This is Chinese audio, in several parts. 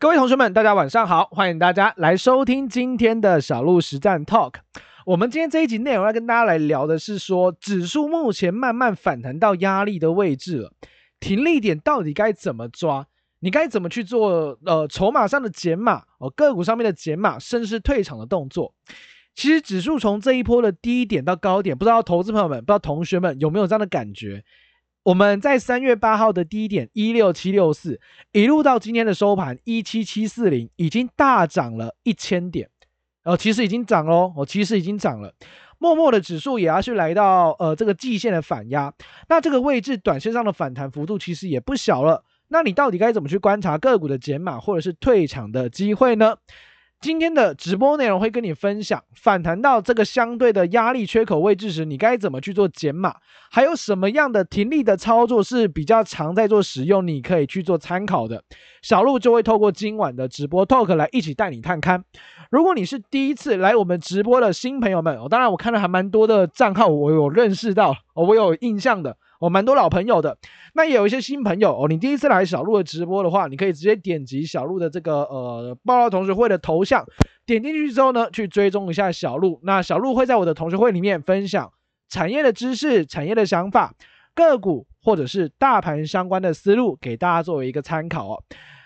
各位同学们，大家晚上好，欢迎大家来收听今天的小路实战 Talk。我们今天这一集内容要跟大家来聊的是说，指数目前慢慢反弹到压力的位置了，停利点到底该怎么抓？你该怎么去做？呃，筹码上的减码哦，个股上面的减码，甚至是退场的动作。其实指数从这一波的低点到高点，不知道投资朋友们，不知道同学们有没有这样的感觉？我们在三月八号的低点一六七六四，一路到今天的收盘一七七四零，已经大涨了一千点。哦，其实已经涨喽，哦，其实已经涨了。默默的指数也要去来到呃这个季线的反压，那这个位置短线上的反弹幅度其实也不小了。那你到底该怎么去观察个股的减码或者是退场的机会呢？今天的直播内容会跟你分享，反弹到这个相对的压力缺口位置时，你该怎么去做减码，还有什么样的停利的操作是比较常在做使用，你可以去做参考的。小路就会透过今晚的直播 talk 来一起带你探勘。如果你是第一次来我们直播的新朋友们，哦，当然我看了还蛮多的账号，我有认识到，哦，我有印象的。哦，蛮多老朋友的，那也有一些新朋友哦。你第一次来小鹿的直播的话，你可以直接点击小鹿的这个呃报道同学会的头像，点进去之后呢，去追踪一下小鹿。那小鹿会在我的同学会里面分享产业的知识、产业的想法、个股或者是大盘相关的思路，给大家作为一个参考哦。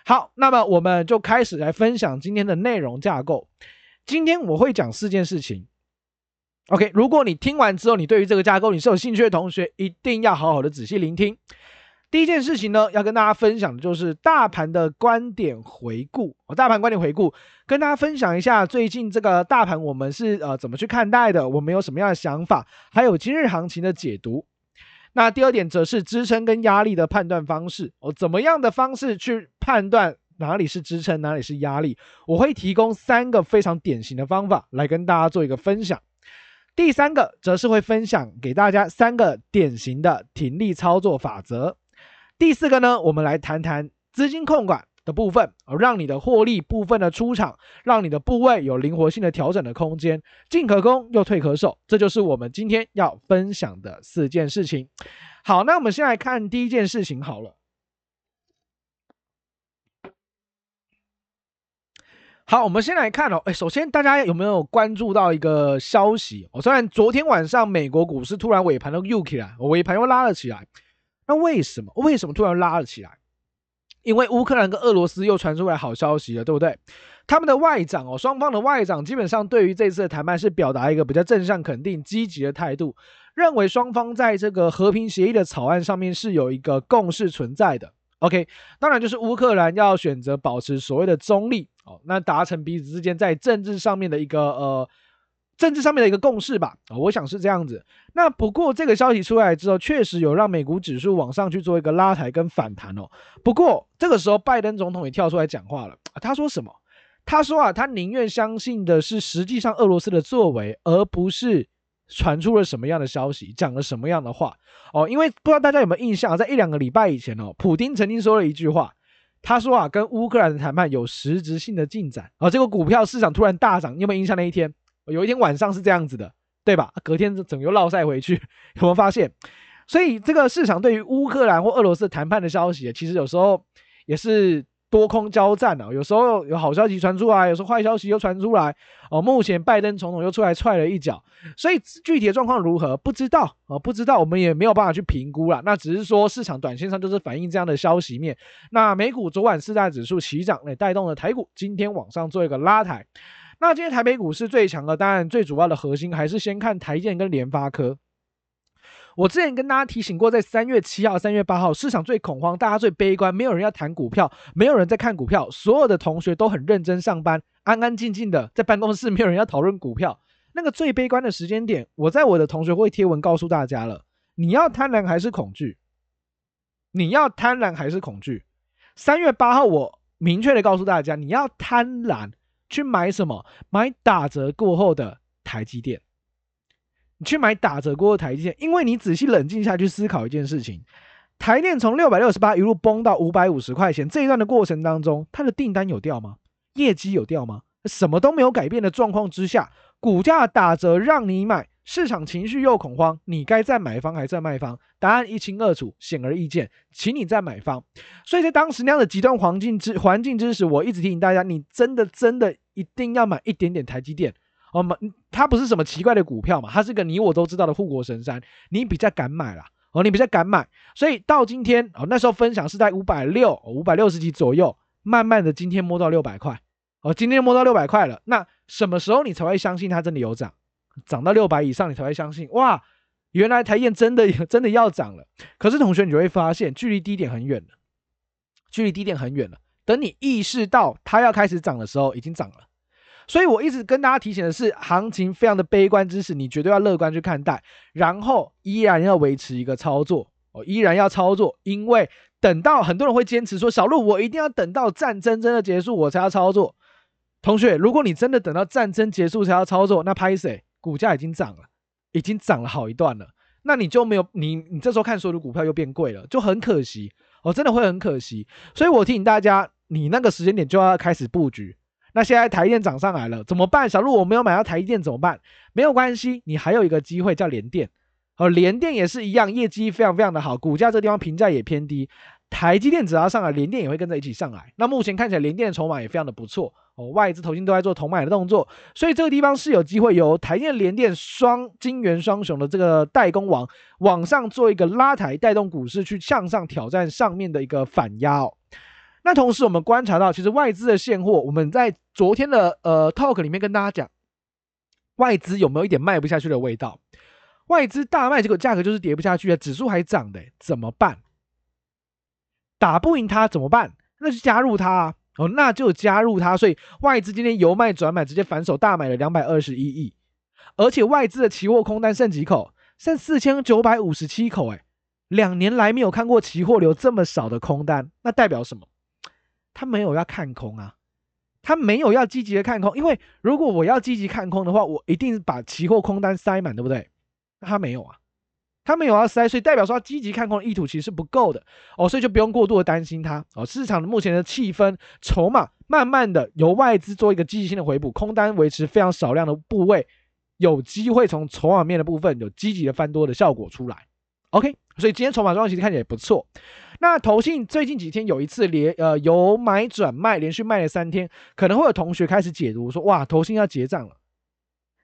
好，那么我们就开始来分享今天的内容架构。今天我会讲四件事情。OK，如果你听完之后，你对于这个架构你是有兴趣的同学，一定要好好的仔细聆听。第一件事情呢，要跟大家分享的就是大盘的观点回顾。哦，大盘观点回顾，跟大家分享一下最近这个大盘我们是呃怎么去看待的，我们有什么样的想法，还有今日行情的解读。那第二点则是支撑跟压力的判断方式。哦，怎么样的方式去判断哪里是支撑，哪里是压力？我会提供三个非常典型的方法来跟大家做一个分享。第三个则是会分享给大家三个典型的停利操作法则。第四个呢，我们来谈谈资金控管的部分，让你的获利部分的出场，让你的部位有灵活性的调整的空间，进可攻又退可守。这就是我们今天要分享的四件事情。好，那我们先来看第一件事情好了。好，我们先来看哦。哎，首先大家有没有关注到一个消息？哦，虽然昨天晚上美国股市突然尾盘都又起来，尾盘又拉了起来。那为什么？为什么突然拉了起来？因为乌克兰跟俄罗斯又传出来好消息了，对不对？他们的外长哦，双方的外长基本上对于这次的谈判是表达一个比较正向、肯定、积极的态度，认为双方在这个和平协议的草案上面是有一个共识存在的。OK，当然就是乌克兰要选择保持所谓的中立。哦，那达成彼此之间在政治上面的一个呃，政治上面的一个共识吧。哦，我想是这样子。那不过这个消息出来之后，确实有让美股指数往上去做一个拉抬跟反弹哦。不过这个时候，拜登总统也跳出来讲话了。他说什么？他说啊，他宁愿相信的是实际上俄罗斯的作为，而不是传出了什么样的消息，讲了什么样的话。哦，因为不知道大家有没有印象，在一两个礼拜以前哦，普丁曾经说了一句话。他说啊，跟乌克兰的谈判有实质性的进展，哦、这个股票市场突然大涨，你有没有印象那一天？有一天晚上是这样子的，对吧？隔天整个又落赛回去，有没有发现？所以这个市场对于乌克兰或俄罗斯谈判的消息，其实有时候也是。多空交战啊，有时候有好消息传出来，有时候坏消息又传出来。哦，目前拜登总统又出来踹了一脚，所以具体的状况如何不知道哦，不知道，我们也没有办法去评估了。那只是说市场短线上就是反映这样的消息面。那美股昨晚四大指数齐涨，也带动了台股今天往上做一个拉抬。那今天台北股市最强的，当然最主要的核心还是先看台积电跟联发科。我之前跟大家提醒过，在三月七号、三月八号，市场最恐慌，大家最悲观，没有人要谈股票，没有人在看股票，所有的同学都很认真上班，安安静静的在办公室，没有人要讨论股票。那个最悲观的时间点，我在我的同学会贴文告诉大家了：你要贪婪还是恐惧？你要贪婪还是恐惧？三月八号，我明确的告诉大家，你要贪婪去买什么？买打折过后的台积电。去买打折过的台积电，因为你仔细冷静下去思考一件事情，台电从六百六十八一路崩到五百五十块钱这一段的过程当中，它的订单有掉吗？业绩有掉吗？什么都没有改变的状况之下，股价打折让你买，市场情绪又恐慌，你该在买方还是站卖方？答案一清二楚，显而易见，请你在买方。所以在当时那样的极端环境之环境之时，我一直提醒大家，你真的真的一定要买一点点台积电。哦，买它不是什么奇怪的股票嘛，它是个你我都知道的护国神山，你比较敢买啦。哦，你比较敢买，所以到今天哦，那时候分享是在五百六五百六十几左右，慢慢的今天摸到六百块。哦，今天摸到六百块了，那什么时候你才会相信它真的有涨？涨到六百以上，你才会相信哇，原来台积电真的真的要涨了。可是同学，你就会发现距离低点很远了，距离低点很远了。等你意识到它要开始涨的时候，已经涨了。所以我一直跟大家提醒的是，行情非常的悲观之时，你绝对要乐观去看待，然后依然要维持一个操作哦，依然要操作，因为等到很多人会坚持说，小路我一定要等到战争真的结束我才要操作。同学，如果你真的等到战争结束才要操作，那拍谁？股价已经涨了，已经涨了好一段了，那你就没有你你这时候看所有的股票又变贵了，就很可惜哦，真的会很可惜。所以我提醒大家，你那个时间点就要开始布局。那现在台电涨上来了，怎么办？小鹿我没有买到台积电怎么办？没有关系，你还有一个机会叫联电，哦，联电也是一样，业绩非常非常的好，股价这地方评价也偏低。台积电只要上来，联电也会跟着一起上来。那目前看起来，联电的筹码也非常的不错哦，外资投信都在做同买的动作，所以这个地方是有机会由台电、联电双晶圆双雄的这个代工王往上做一个拉抬，带动股市去向上挑战上面的一个反压哦。那同时我们观察到，其实外资的现货，我们在昨天的呃 talk 里面跟大家讲，外资有没有一点卖不下去的味道？外资大卖，这个价格就是跌不下去啊，指数还涨的，怎么办？打不赢他怎么办？那就加入他啊！哦，那就加入他。所以外资今天由卖转买，直接反手大买了两百二十一亿，而且外资的期货空单剩几口？剩四千九百五十七口。哎，两年来没有看过期货流这么少的空单，那代表什么？他没有要看空啊，他没有要积极的看空。因为如果我要积极看空的话，我一定把期货空单塞满，对不对？他没有啊。他没有要塞，所以代表说他积极看空的意图其实是不够的哦，所以就不用过度的担心它哦。市场的目前的气氛、筹码，慢慢的由外资做一个积极性的回补，空单维持非常少量的部位，有机会从筹码面的部分有积极的翻多的效果出来。OK，所以今天筹码状况其实看起来也不错。那投信最近几天有一次连呃由买转卖，连续卖了三天，可能会有同学开始解读说哇，投信要结账了。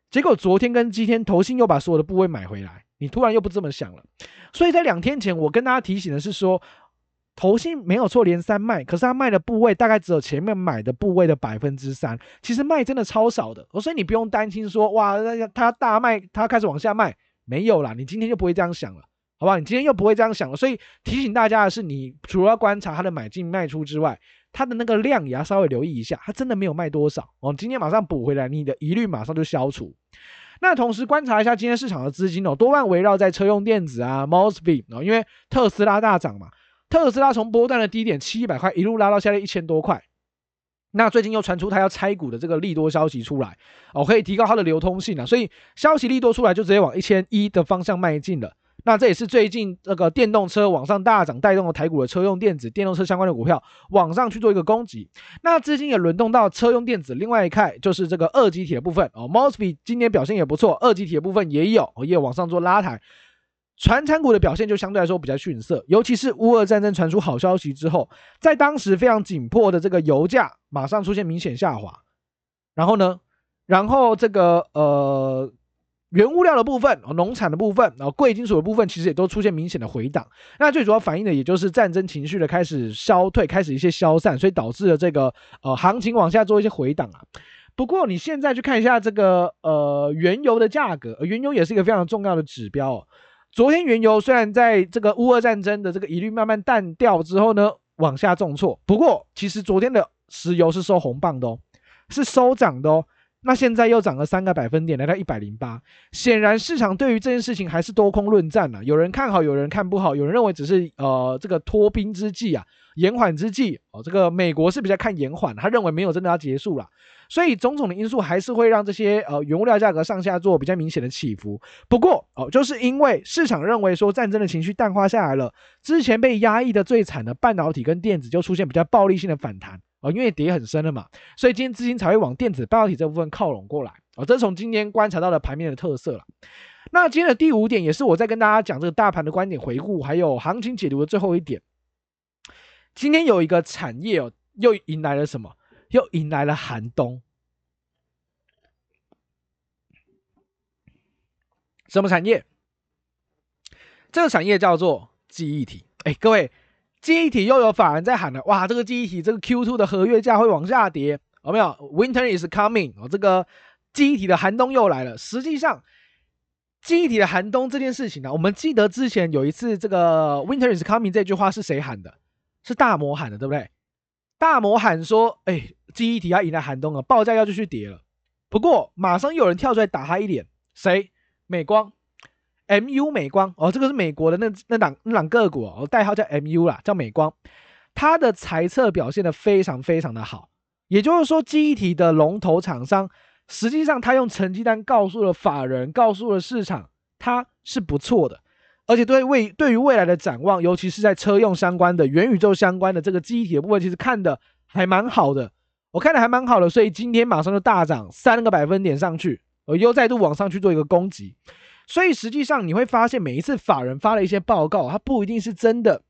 结果昨天跟今天投信又把所有的部位买回来。你突然又不这么想了，所以在两天前，我跟大家提醒的是说，投信没有错，连三卖，可是他卖的部位大概只有前面买的部位的百分之三，其实卖真的超少的，所以你不用担心说，哇，那他大卖，他开始往下卖，没有啦，你今天就不会这样想了，好吧？你今天又不会这样想了，所以提醒大家的是，你除了观察它的买进卖出之外，它的那个量也要稍微留意一下，它真的没有卖多少，哦，今天马上补回来，你的疑虑马上就消除。那同时观察一下今天市场的资金哦，多半围绕在车用电子啊，Mosfet 哦，因为特斯拉大涨嘛，特斯拉从波段的低点七百块一路拉到现在一千多块，那最近又传出它要拆股的这个利多消息出来哦，可以提高它的流通性啊，所以消息利多出来就直接往一千一的方向迈进了。那这也是最近那个电动车往上大涨，带动了台股的车用电子、电动车相关的股票往上去做一个攻击。那资金也轮动到车用电子，另外一块就是这个二级体的部分哦。Mosby 今天表现也不错，二级体的部分也有，也有往上做拉抬。传产股的表现就相对来说比较逊色，尤其是乌俄战争传出好消息之后，在当时非常紧迫的这个油价马上出现明显下滑。然后呢，然后这个呃。原物料的部分，农产的部分，然后贵金属的部分，其实也都出现明显的回档。那最主要反映的，也就是战争情绪的开始消退，开始一些消散，所以导致了这个呃行情往下做一些回档啊。不过你现在去看一下这个呃原油的价格，原油也是一个非常重要的指标哦。昨天原油虽然在这个乌俄战争的这个疑虑慢慢淡掉之后呢，往下重挫，不过其实昨天的石油是收红棒的哦，是收涨的哦。那现在又涨了三个百分点，来到一百零八。显然市场对于这件事情还是多空论战啊，有人看好，有人看不好，有人认为只是呃这个拖兵之计啊，延缓之计哦。这个美国是比较看延缓，他认为没有真的要结束了，所以种种的因素还是会让这些呃原物料价格上下做比较明显的起伏。不过哦，就是因为市场认为说战争的情绪淡化下来了，之前被压抑的最惨的半导体跟电子就出现比较暴力性的反弹。哦，因为跌很深了嘛，所以今天资金才会往电子半导体这部分靠拢过来。哦，这是从今天观察到的盘面的特色了。那今天的第五点，也是我在跟大家讲这个大盘的观点回顾，还有行情解读的最后一点。今天有一个产业哦，又迎来了什么？又迎来了寒冬。什么产业？这个产业叫做记忆体。哎，各位，记忆体又有法人在喊了，哇，这个记忆体这个 Q2 的合约价会往下跌，有没有？Winter is coming，哦，这个记忆体的寒冬又来了。实际上，记忆体的寒冬这件事情呢，我们记得之前有一次这个 Winter is coming 这句话是谁喊的？是大摩喊的，对不对？大摩喊说，哎，记忆体要迎来寒冬了，报价要继续跌了。不过马上又有人跳出来打他一脸，谁？美光。MU 美光。哦，这个是美国的那那档那档个股哦，代号叫 MU 啦，叫美光，它的财测表现得非常非常的好，也就是说，记忆体的龙头厂商，实际上它用成绩单告诉了法人，告诉了市场，它是不错的，而且对未对于未来的展望，尤其是在车用相关的、元宇宙相关的这个记忆体的部分，其实看的还蛮好的，我看的还蛮好的，所以今天马上就大涨三个百分点上去，我又再度往上去做一个攻击。所以实际上你会发现，每一次法人发了一些报告，他不一定是真的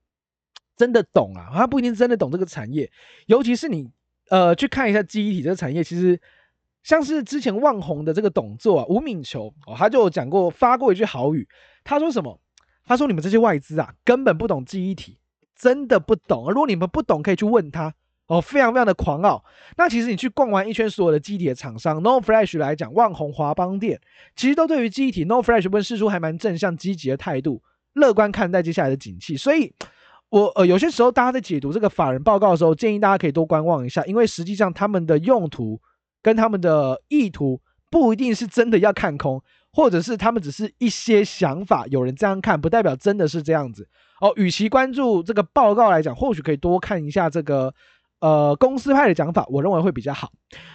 真的懂啊，他不一定真的懂这个产业。尤其是你呃去看一下记忆体这个产业，其实像是之前旺宏的这个董座啊吴敏球哦，他就讲过发过一句好语，他说什么？他说你们这些外资啊根本不懂记忆体，真的不懂。如果你们不懂，可以去问他。哦，非常非常的狂傲。那其实你去逛完一圈所有的记忆体的厂商，No Flash 来讲，旺宏、华邦店，其实都对于记忆体 No Flash 问释出还蛮正向积极的态度，乐观看待接下来的景气。所以，我呃有些时候大家在解读这个法人报告的时候，建议大家可以多观望一下，因为实际上他们的用途跟他们的意图不一定是真的要看空，或者是他们只是一些想法，有人这样看，不代表真的是这样子。哦，与其关注这个报告来讲，或许可以多看一下这个。呃，公司派的讲法，我认为会比较好。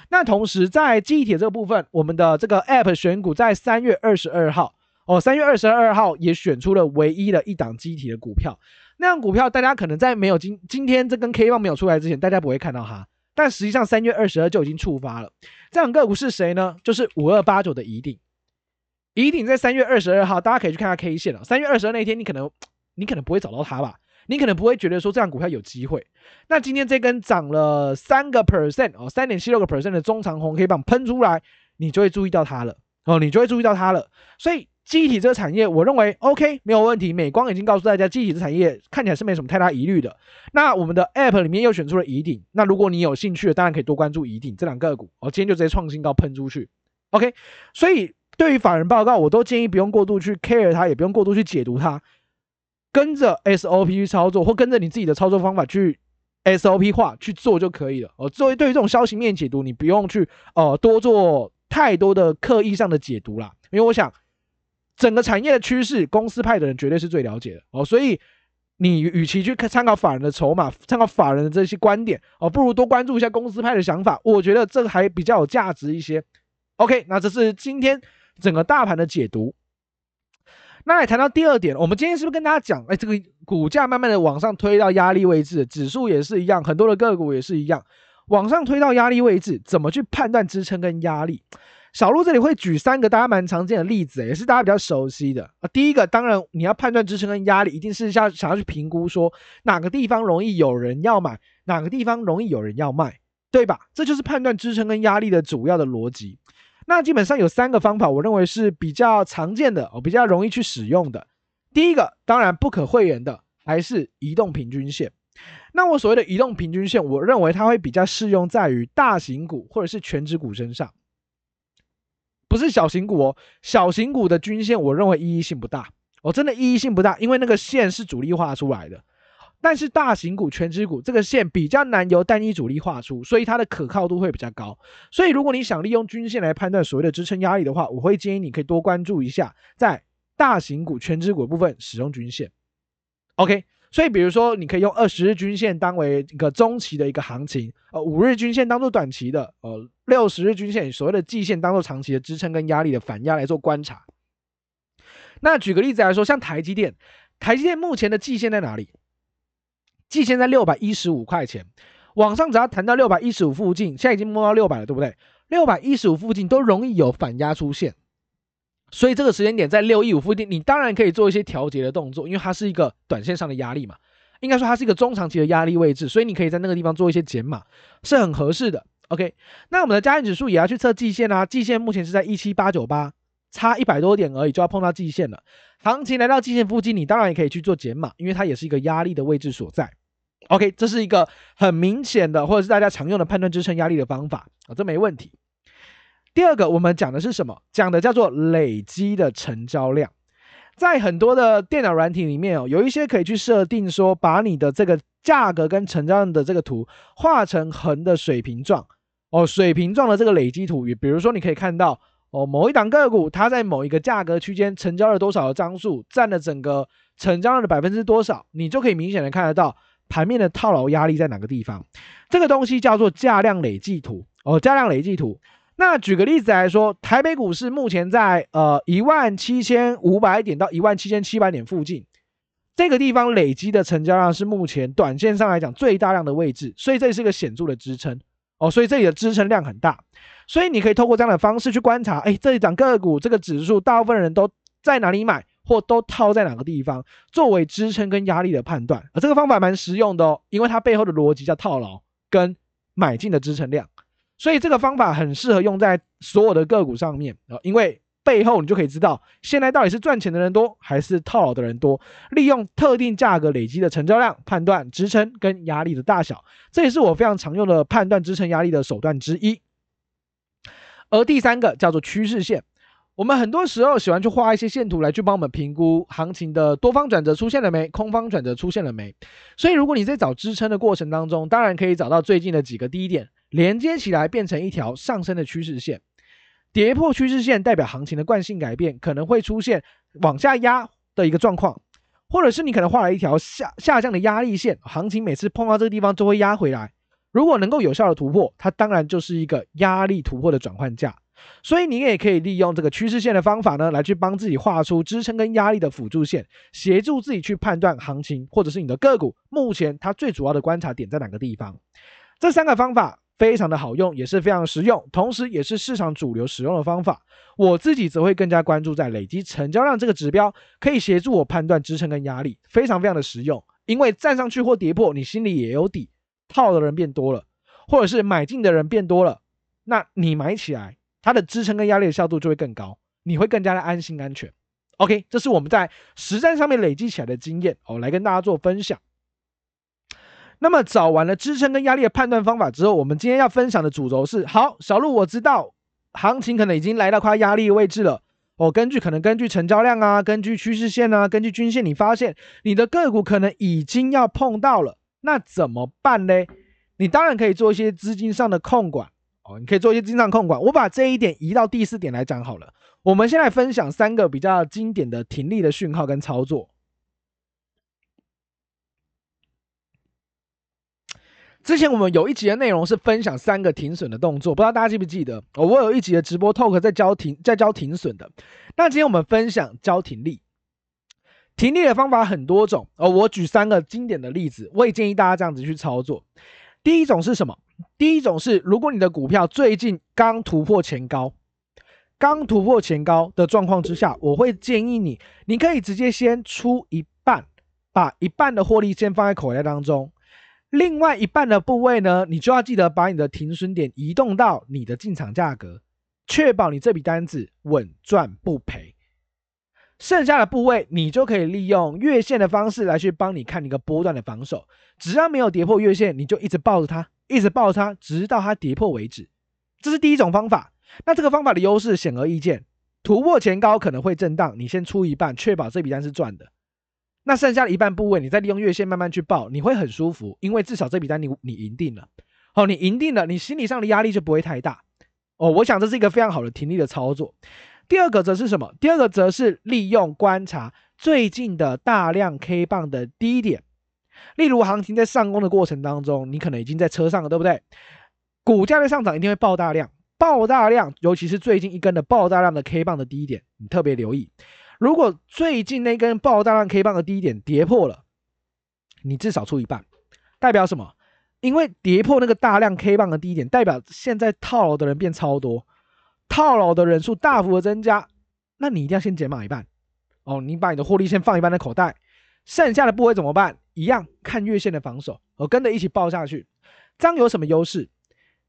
那同时，在记忆体这个部分，我们的这个 App 选股在三月二十二号，哦，三月二十二号也选出了唯一的一档记忆体的股票。那样股票，大家可能在没有今今天这根 K 棒没有出来之前，大家不会看到它。但实际上，三月二十二就已经触发了。这两个股是谁呢？就是五二八九的宜鼎。宜鼎在三月二十二号，大家可以去看下 K 线了。三月二十二那天，你可能你可能不会找到它吧？你可能不会觉得说这档股票有机会。那今天这根涨了三个 percent 哦，三点七六个 percent 的中长红 K 棒喷出来，你就会注意到它了哦，你就会注意到它了。所以记忆体这个产业，我认为 OK 没有问题。美光已经告诉大家，记忆体这产业看起来是没什么太大疑虑的。那我们的 App 里面又选出了宜鼎，那如果你有兴趣的，当然可以多关注宜鼎这两个股哦。今天就直接创新高喷出去，OK。所以对于法人报告，我都建议不用过度去 care 它，也不用过度去解读它。跟着 SOP 去操作，或跟着你自己的操作方法去 SOP 化去做就可以了。哦，作为对于这种消息面解读，你不用去呃多做太多的刻意上的解读啦。因为我想整个产业的趋势，公司派的人绝对是最了解的哦。所以你与其去参考法人的筹码，参考法人的这些观点哦，不如多关注一下公司派的想法。我觉得这个还比较有价值一些。OK，那这是今天整个大盘的解读。那来谈到第二点，我们今天是不是跟大家讲，哎，这个股价慢慢的往上推到压力位置，指数也是一样，很多的个股也是一样，往上推到压力位置，怎么去判断支撑跟压力？小鹿这里会举三个大家蛮常见的例子，也是大家比较熟悉的啊。第一个，当然你要判断支撑跟压力，一定是要想要去评估说哪个地方容易有人要买，哪个地方容易有人要卖，对吧？这就是判断支撑跟压力的主要的逻辑。那基本上有三个方法，我认为是比较常见的，哦，比较容易去使用的。第一个，当然不可讳言的，还是移动平均线。那我所谓的移动平均线，我认为它会比较适用在于大型股或者是全值股身上，不是小型股哦。小型股的均线，我认为意义性不大，哦，真的意义性不大，因为那个线是主力画出来的。但是大型股、权值股这个线比较难由单一主力画出，所以它的可靠度会比较高。所以如果你想利用均线来判断所谓的支撑压力的话，我会建议你可以多关注一下在大型股、权值股部分使用均线。OK，所以比如说你可以用二十日均线当为一个中期的一个行情，呃，五日均线当做短期的，呃，六十日均线所谓的季线当做长期的支撑跟压力的反压来做观察。那举个例子来说，像台积电，台积电目前的季线在哪里？季线在六百一十五块钱，往上只要弹到六百一十五附近，现在已经摸到六百了，对不对？六百一十五附近都容易有反压出现，所以这个时间点在六一五附近，你当然可以做一些调节的动作，因为它是一个短线上的压力嘛，应该说它是一个中长期的压力位置，所以你可以在那个地方做一些减码，是很合适的。OK，那我们的加权指数也要去测季线啊，季线目前是在一七八九八，差一百多点而已就要碰到季线了。行情来到季线附近，你当然也可以去做减码，因为它也是一个压力的位置所在。OK，这是一个很明显的，或者是大家常用的判断支撑压力的方法啊，这没问题。第二个，我们讲的是什么？讲的叫做累积的成交量。在很多的电脑软体里面哦，有一些可以去设定说，把你的这个价格跟成交量的这个图画成横的水平状哦，水平状的这个累积图。比如说，你可以看到哦，某一档个股它在某一个价格区间成交了多少的张数，占了整个成交量的百分之多少，你就可以明显的看得到盘面的套牢压力在哪个地方。这个东西叫做价量累计图哦，价量累计图。那举个例子来说，台北股市目前在呃一万七千五百点到一万七千七百点附近，这个地方累积的成交量是目前短线上来讲最大量的位置，所以这是一个显著的支撑哦，所以这里的支撑量很大，所以你可以透过这样的方式去观察，哎，这一涨个股这个指数大部分人都在哪里买，或都套在哪个地方，作为支撑跟压力的判断，而这个方法蛮实用的哦，因为它背后的逻辑叫套牢跟买进的支撑量。所以这个方法很适合用在所有的个股上面啊，因为背后你就可以知道现在到底是赚钱的人多还是套牢的人多。利用特定价格累积的成交量判断支撑跟压力的大小，这也是我非常常用的判断支撑压力的手段之一。而第三个叫做趋势线，我们很多时候喜欢去画一些线图来去帮我们评估行情的多方转折出现了没，空方转折出现了没。所以如果你在找支撑的过程当中，当然可以找到最近的几个低点。连接起来变成一条上升的趋势线，跌破趋势线代表行情的惯性改变，可能会出现往下压的一个状况，或者是你可能画了一条下下降的压力线，行情每次碰到这个地方就会压回来。如果能够有效的突破，它当然就是一个压力突破的转换价。所以你也可以利用这个趋势线的方法呢，来去帮自己画出支撑跟压力的辅助线，协助自己去判断行情或者是你的个股目前它最主要的观察点在哪个地方。这三个方法。非常的好用，也是非常实用，同时也是市场主流使用的方法。我自己则会更加关注在累积成交量这个指标，可以协助我判断支撑跟压力，非常非常的实用。因为站上去或跌破，你心里也有底，套的人变多了，或者是买进的人变多了，那你买起来，它的支撑跟压力的效度就会更高，你会更加的安心安全。OK，这是我们在实战上面累积起来的经验哦，来跟大家做分享。那么找完了支撑跟压力的判断方法之后，我们今天要分享的主轴是：好，小路我知道行情可能已经来到快压力位置了。哦、根据可能根据成交量啊，根据趋势线啊，根据均线，你发现你的个股可能已经要碰到了，那怎么办呢？你当然可以做一些资金上的控管哦，你可以做一些资金上控管。我把这一点移到第四点来讲好了。我们先来分享三个比较经典的停利的讯号跟操作。之前我们有一集的内容是分享三个停损的动作，不知道大家记不记得？我有一集的直播 talk 在教停，在教停损的。那今天我们分享教停利，停利的方法很多种哦。我举三个经典的例子，我也建议大家这样子去操作。第一种是什么？第一种是如果你的股票最近刚突破前高，刚突破前高的状况之下，我会建议你，你可以直接先出一半，把一半的获利先放在口袋当中。另外一半的部位呢，你就要记得把你的停损点移动到你的进场价格，确保你这笔单子稳赚不赔。剩下的部位，你就可以利用月线的方式来去帮你看一个波段的防守。只要没有跌破月线，你就一直抱着它，一直抱着它，直到它跌破为止。这是第一种方法。那这个方法的优势显而易见，突破前高可能会震荡，你先出一半，确保这笔单是赚的。那剩下的一半部位，你再利用月线慢慢去抱，你会很舒服，因为至少这笔单你你赢定了。好，你赢定了，你心理上的压力就不会太大。哦，我想这是一个非常好的停利的操作。第二个则是什么？第二个则是利用观察最近的大量 K 棒的低点，例如行情在上攻的过程当中，你可能已经在车上了，对不对？股价的上涨一定会爆大量，爆大量，尤其是最近一根的爆大量的 K 棒的低点，你特别留意。如果最近那根爆大量 K 棒的低点跌破了，你至少出一半，代表什么？因为跌破那个大量 K 棒的低点，代表现在套牢的人变超多，套牢的人数大幅的增加，那你一定要先减码一半哦。你把你的获利先放一半的口袋，剩下的部位怎么办？一样看月线的防守，我跟着一起抱下去。这样有什么优势？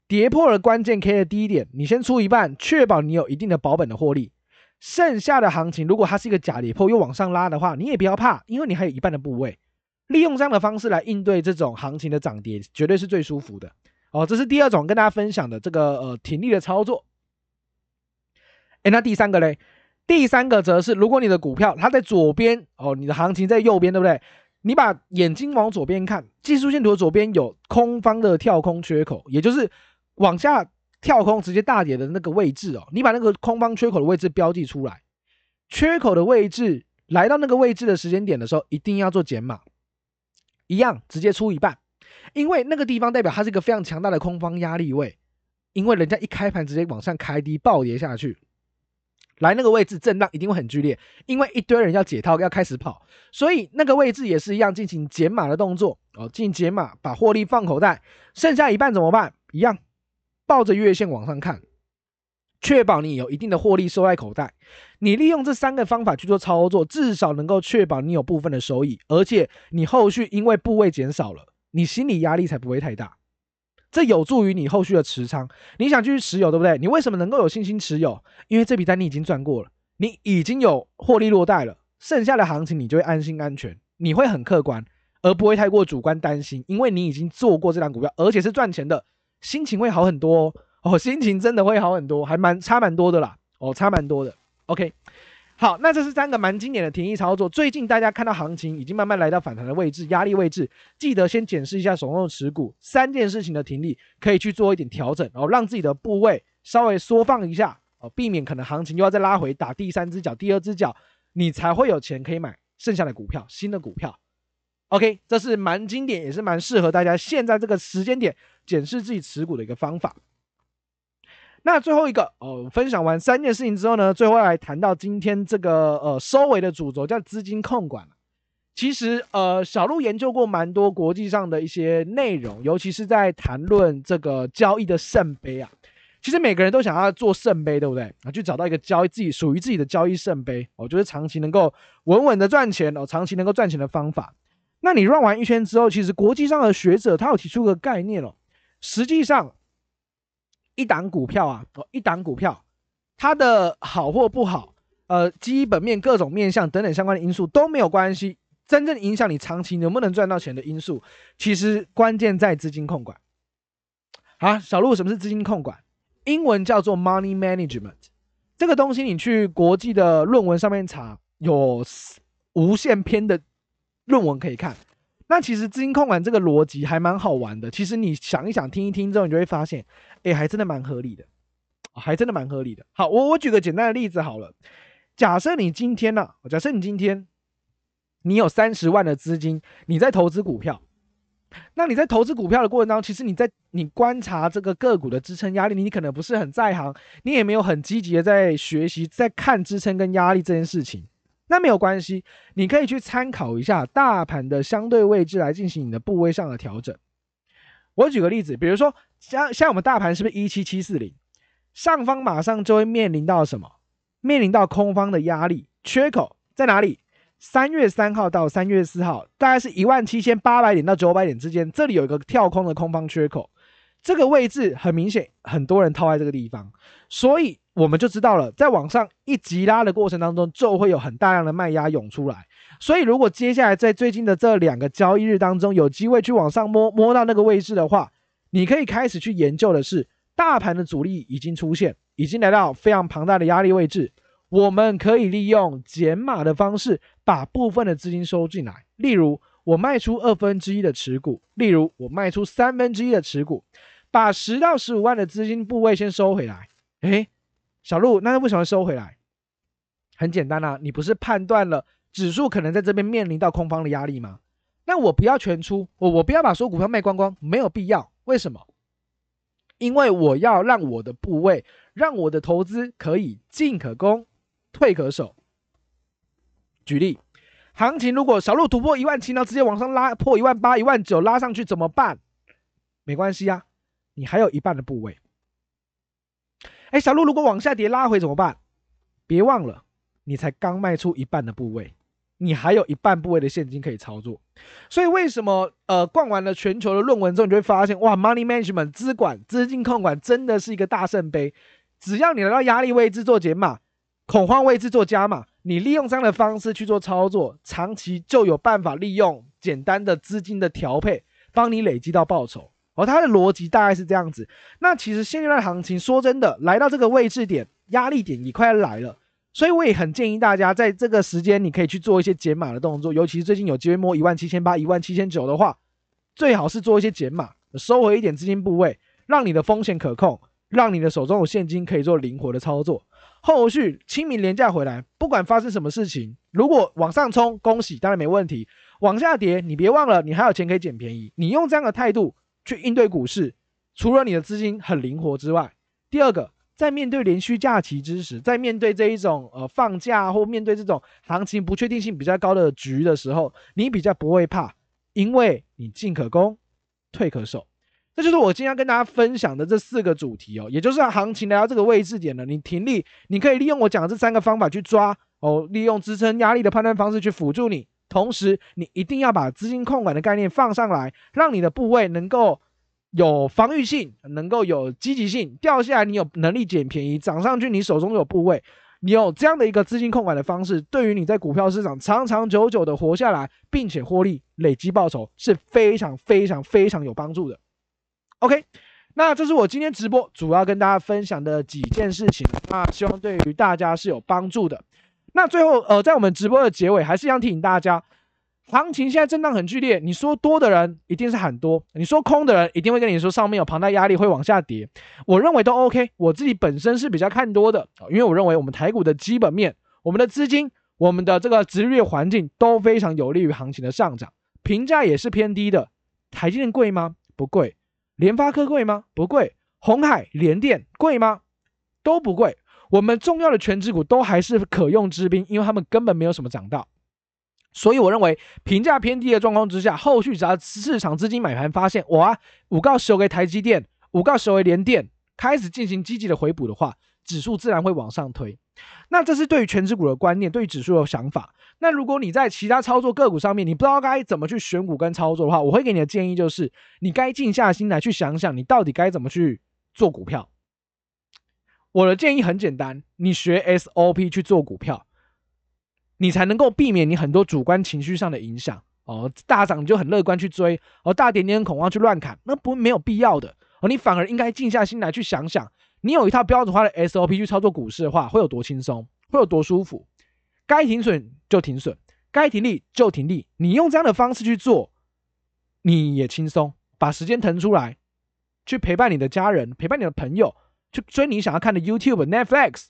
跌破了关键 K 的低点，你先出一半，确保你有一定的保本的获利。剩下的行情，如果它是一个假跌破又往上拉的话，你也不要怕，因为你还有一半的部位。利用这样的方式来应对这种行情的涨跌，绝对是最舒服的哦。这是第二种跟大家分享的这个呃停利的操作。那第三个嘞？第三个则是，如果你的股票它在左边哦，你的行情在右边，对不对？你把眼睛往左边看，技术线图的左边有空方的跳空缺口，也就是往下跳空直接大跌的那个位置哦。你把那个空方缺口的位置标记出来，缺口的位置来到那个位置的时间点的时候，一定要做减码。一样直接出一半，因为那个地方代表它是一个非常强大的空方压力位，因为人家一开盘直接往上开低暴跌下去，来那个位置震荡一定会很剧烈，因为一堆人要解套要开始跑，所以那个位置也是一样进行减码的动作哦，进行减码把获利放口袋，剩下一半怎么办？一样抱着月线往上看。确保你有一定的获利收在口袋，你利用这三个方法去做操作，至少能够确保你有部分的收益，而且你后续因为部位减少了，你心理压力才不会太大。这有助于你后续的持仓。你想继续持有，对不对？你为什么能够有信心持有？因为这笔单你已经赚过了，你已经有获利落袋了，剩下的行情你就会安心安全，你会很客观，而不会太过主观担心，因为你已经做过这档股票，而且是赚钱的，心情会好很多哦。哦，心情真的会好很多，还蛮差蛮多的啦。哦，差蛮多的。OK，好，那这是三个蛮经典的停利操作。最近大家看到行情已经慢慢来到反弹的位置，压力位置，记得先检视一下手中的持股，三件事情的停利可以去做一点调整，然后让自己的部位稍微缩放一下，哦，避免可能行情又要再拉回打第三只脚、第二只脚，你才会有钱可以买剩下的股票、新的股票。OK，这是蛮经典，也是蛮适合大家现在这个时间点检视自己持股的一个方法。那最后一个哦，分享完三件事情之后呢，最后来谈到今天这个呃收尾的主轴叫资金控管。其实呃，小路研究过蛮多国际上的一些内容，尤其是在谈论这个交易的圣杯啊。其实每个人都想要做圣杯，对不对？啊，去找到一个交易自己属于自己的交易圣杯，哦，就是长期能够稳稳的赚钱哦，长期能够赚钱的方法。那你转完一圈之后，其实国际上的学者他有提出个概念哦，实际上。一档股票啊，哦，一档股票，它的好或不好，呃，基本面、各种面向等等相关的因素都没有关系。真正影响你长期能不能赚到钱的因素，其实关键在资金控管。好，小路，什么是资金控管？英文叫做 money management。这个东西你去国际的论文上面查，有无限篇的论文可以看。那其实资金控管这个逻辑还蛮好玩的。其实你想一想，听一听之后，你就会发现，哎，还真的蛮合理的，还真的蛮合理的。好，我我举个简单的例子好了。假设你今天呢、假设你今天你有三十万的资金，你在投资股票。那你在投资股票的过程当中，其实你在你观察这个个股的支撑压力，你可能不是很在行，你也没有很积极的在学习，在看支撑跟压力这件事情。那没有关系，你可以去参考一下大盘的相对位置来进行你的部位上的调整。我举个例子，比如说像像我们大盘是不是一七七四零，上方马上就会面临到什么？面临到空方的压力缺口在哪里？三月三号到三月四号，大概是一万七千八百点到九百点之间，这里有一个跳空的空方缺口，这个位置很明显，很多人套在这个地方，所以。我们就知道了，在往上一急拉的过程当中，就会有很大量的卖压涌出来。所以，如果接下来在最近的这两个交易日当中，有机会去往上摸摸到那个位置的话，你可以开始去研究的是，大盘的阻力已经出现，已经来到非常庞大的压力位置。我们可以利用减码的方式，把部分的资金收进来。例如，我卖出二分之一的持股；例如，我卖出三分之一的持股，把十到十五万的资金部位先收回来。诶。小路，那为什么收回来？很简单啊，你不是判断了指数可能在这边面临到空方的压力吗？那我不要全出，我我不要把所有股票卖光光，没有必要。为什么？因为我要让我的部位，让我的投资可以进可攻，退可守。举例，行情如果小路突破一万七，那直接往上拉破一万八、一万九，拉上去怎么办？没关系啊，你还有一半的部位。哎，小路，如果往下跌拉回怎么办？别忘了，你才刚卖出一半的部位，你还有一半部位的现金可以操作。所以为什么呃逛完了全球的论文之后，你就会发现哇，money management 资管资金控管真的是一个大圣杯。只要你来到压力位置做减码，恐慌位置做加码，你利用这样的方式去做操作，长期就有办法利用简单的资金的调配，帮你累积到报酬。而它的逻辑大概是这样子。那其实现阶段行情说真的，来到这个位置点，压力点也快要来了，所以我也很建议大家在这个时间，你可以去做一些减码的动作。尤其是最近有机会摸一万七千八、一万七千九的话，最好是做一些减码，收回一点资金部位，让你的风险可控。让你的手中有现金可以做灵活的操作。后续清明廉价回来，不管发生什么事情，如果往上冲，恭喜，当然没问题；往下跌，你别忘了，你还有钱可以捡便宜。你用这样的态度去应对股市，除了你的资金很灵活之外，第二个，在面对连续假期之时，在面对这一种呃放假或面对这种行情不确定性比较高的局的时候，你比较不会怕，因为你进可攻，退可守。这就是我今天要跟大家分享的这四个主题哦，也就是行情来到这个位置点了，你停利，你可以利用我讲的这三个方法去抓哦，利用支撑压力的判断方式去辅助你，同时你一定要把资金控管的概念放上来，让你的部位能够有防御性，能够有积极性，掉下来你有能力捡便宜，涨上去你手中有部位，你有这样的一个资金控管的方式，对于你在股票市场长长久久的活下来，并且获利累积报酬是非常非常非常有帮助的。OK，那这是我今天直播主要跟大家分享的几件事情，那希望对于大家是有帮助的。那最后，呃，在我们直播的结尾，还是想提醒大家，行情现在震荡很剧烈，你说多的人一定是喊多，你说空的人一定会跟你说上面有庞大压力会往下跌。我认为都 OK，我自己本身是比较看多的，因为我认为我们台股的基本面、我们的资金、我们的这个殖率环境都非常有利于行情的上涨，评价也是偏低的。台积电贵吗？不贵。联发科贵吗？不贵。鸿海、联电贵吗？都不贵。我们重要的权值股都还是可用之兵，因为他们根本没有什么涨到。所以我认为评价偏低的状况之下，后续只要市场资金买盘发现，哇，五告收给台积电，五告收给联电，开始进行积极的回补的话，指数自然会往上推。那这是对于权值股的观念，对于指数的想法。那如果你在其他操作个股上面，你不知道该怎么去选股跟操作的话，我会给你的建议就是，你该静下心来去想想，你到底该怎么去做股票。我的建议很简单，你学 SOP 去做股票，你才能够避免你很多主观情绪上的影响哦。大涨就很乐观去追，哦，大跌你很恐慌去乱砍，那不没有必要的哦。你反而应该静下心来去想想，你有一套标准化的 SOP 去操作股市的话，会有多轻松，会有多舒服。该停损就停损，该停利就停利。你用这样的方式去做，你也轻松，把时间腾出来，去陪伴你的家人，陪伴你的朋友，追你想要看的 YouTube、Netflix。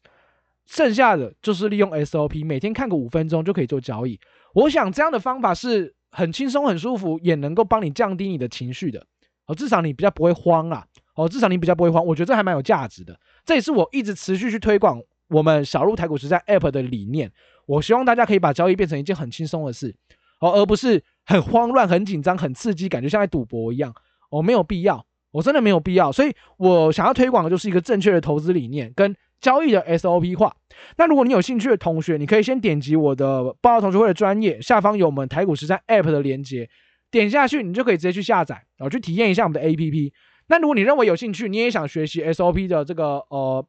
剩下的就是利用 SOP，每天看个五分钟就可以做交易。我想这样的方法是很轻松、很舒服，也能够帮你降低你的情绪的。哦，至少你比较不会慌啊。哦，至少你比较不会慌。我觉得这还蛮有价值的。这也是我一直持续去推广我们小鹿台股实战 App 的理念。我希望大家可以把交易变成一件很轻松的事，哦，而不是很慌乱、很紧张、很刺激，感觉像在赌博一样。哦，没有必要，我真的没有必要。所以我想要推广的就是一个正确的投资理念跟交易的 SOP 化。那如果你有兴趣的同学，你可以先点击我的报道同学会的专业，下方有我们台股实战 App 的连接，点下去你就可以直接去下载，然后去体验一下我们的 APP。那如果你认为有兴趣，你也想学习 SOP 的这个呃。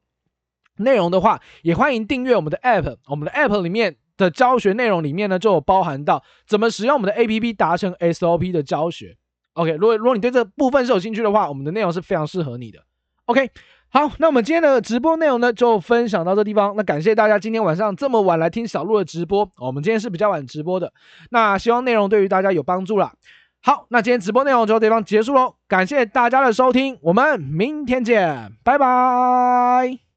内容的话，也欢迎订阅我们的 App。我们的 App 里面的教学内容里面呢，就有包含到怎么使用我们的 APP 达成 SOP 的教学。OK，如果如果你对这部分是有兴趣的话，我们的内容是非常适合你的。OK，好，那我们今天的直播内容呢，就分享到这地方。那感谢大家今天晚上这么晚来听小鹿的直播。我们今天是比较晚直播的，那希望内容对于大家有帮助啦。好，那今天直播内容就到这地方结束喽。感谢大家的收听，我们明天见，拜拜。